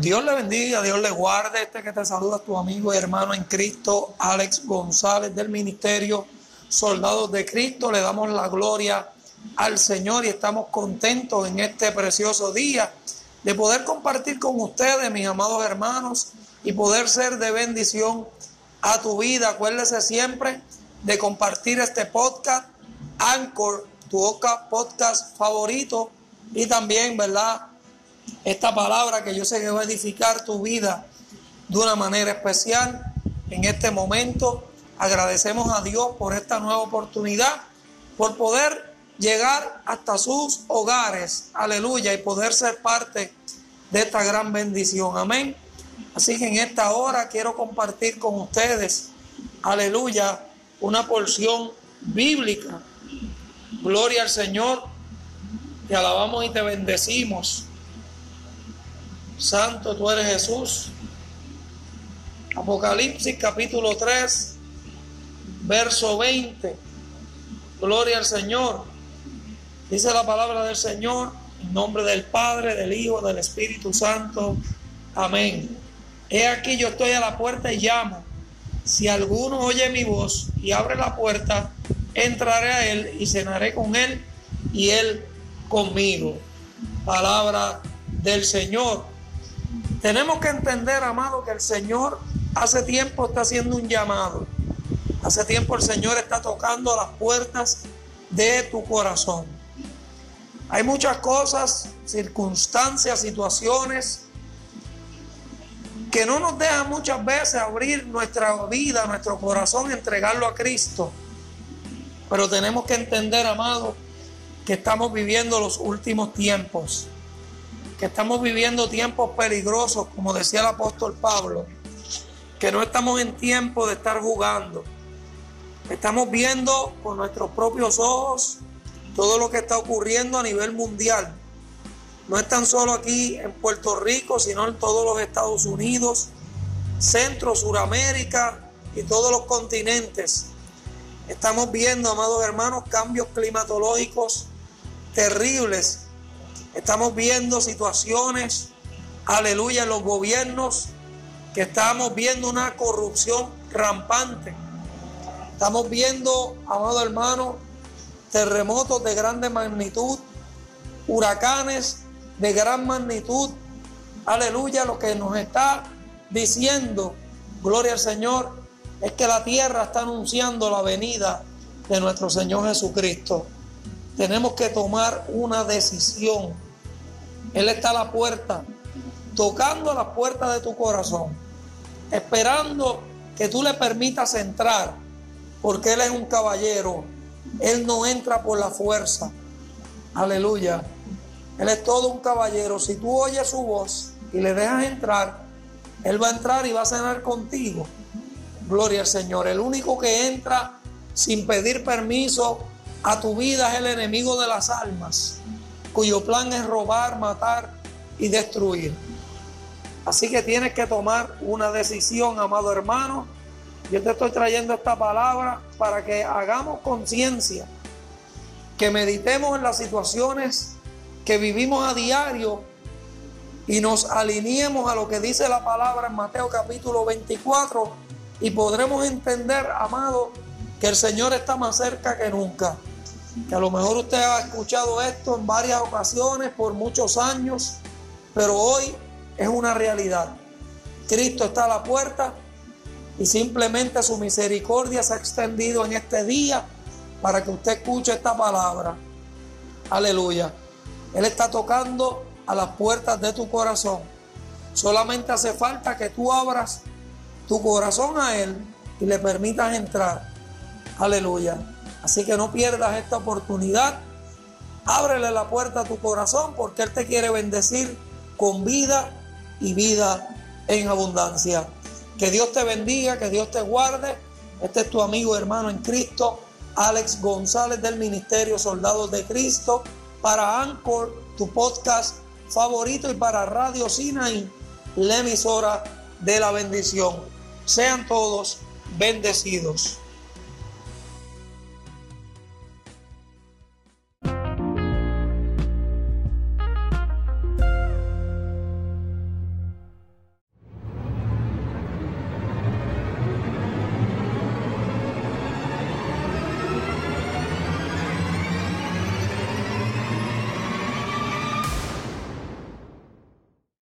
Dios le bendiga, Dios le guarde. Este que te saluda tu amigo y hermano en Cristo, Alex González del Ministerio Soldados de Cristo. Le damos la gloria al Señor y estamos contentos en este precioso día de poder compartir con ustedes, mis amados hermanos, y poder ser de bendición a tu vida. Acuérdese siempre de compartir este podcast, Anchor, tu podcast favorito, y también, ¿verdad? Esta palabra que yo sé que va a edificar tu vida de una manera especial. En este momento agradecemos a Dios por esta nueva oportunidad, por poder llegar hasta sus hogares, aleluya, y poder ser parte de esta gran bendición, amén. Así que en esta hora quiero compartir con ustedes, aleluya, una porción bíblica. Gloria al Señor, te alabamos y te bendecimos. Santo tú eres Jesús. Apocalipsis capítulo 3, verso 20. Gloria al Señor. Dice la palabra del Señor en nombre del Padre, del Hijo, del Espíritu Santo. Amén. He aquí yo estoy a la puerta y llamo. Si alguno oye mi voz y abre la puerta, entraré a él y cenaré con él y él conmigo. Palabra del Señor. Tenemos que entender, amado, que el Señor hace tiempo está haciendo un llamado. Hace tiempo el Señor está tocando las puertas de tu corazón. Hay muchas cosas, circunstancias, situaciones que no nos dejan muchas veces abrir nuestra vida, nuestro corazón, entregarlo a Cristo. Pero tenemos que entender, amado, que estamos viviendo los últimos tiempos que estamos viviendo tiempos peligrosos, como decía el apóstol Pablo, que no estamos en tiempo de estar jugando. Estamos viendo con nuestros propios ojos todo lo que está ocurriendo a nivel mundial. No es tan solo aquí en Puerto Rico, sino en todos los Estados Unidos, Centro, Suramérica y todos los continentes. Estamos viendo, amados hermanos, cambios climatológicos terribles Estamos viendo situaciones, aleluya, en los gobiernos, que estamos viendo una corrupción rampante. Estamos viendo, amado hermano, terremotos de grande magnitud, huracanes de gran magnitud. Aleluya, lo que nos está diciendo, gloria al Señor, es que la tierra está anunciando la venida de nuestro Señor Jesucristo. Tenemos que tomar una decisión él está a la puerta, tocando a la puerta de tu corazón, esperando que tú le permitas entrar, porque Él es un caballero. Él no entra por la fuerza. Aleluya. Él es todo un caballero. Si tú oyes su voz y le dejas entrar, Él va a entrar y va a cenar contigo. Gloria al Señor. El único que entra sin pedir permiso a tu vida es el enemigo de las almas cuyo plan es robar, matar y destruir. Así que tienes que tomar una decisión, amado hermano. Yo te estoy trayendo esta palabra para que hagamos conciencia, que meditemos en las situaciones que vivimos a diario y nos alineemos a lo que dice la palabra en Mateo capítulo 24 y podremos entender, amado, que el Señor está más cerca que nunca que a lo mejor usted ha escuchado esto en varias ocasiones por muchos años, pero hoy es una realidad. Cristo está a la puerta y simplemente su misericordia se ha extendido en este día para que usted escuche esta palabra. Aleluya. Él está tocando a las puertas de tu corazón. Solamente hace falta que tú abras tu corazón a Él y le permitas entrar. Aleluya. Así que no pierdas esta oportunidad. Ábrele la puerta a tu corazón porque Él te quiere bendecir con vida y vida en abundancia. Que Dios te bendiga, que Dios te guarde. Este es tu amigo hermano en Cristo, Alex González del Ministerio Soldados de Cristo, para Anchor, tu podcast favorito, y para Radio Sinaí, la emisora de la bendición. Sean todos bendecidos.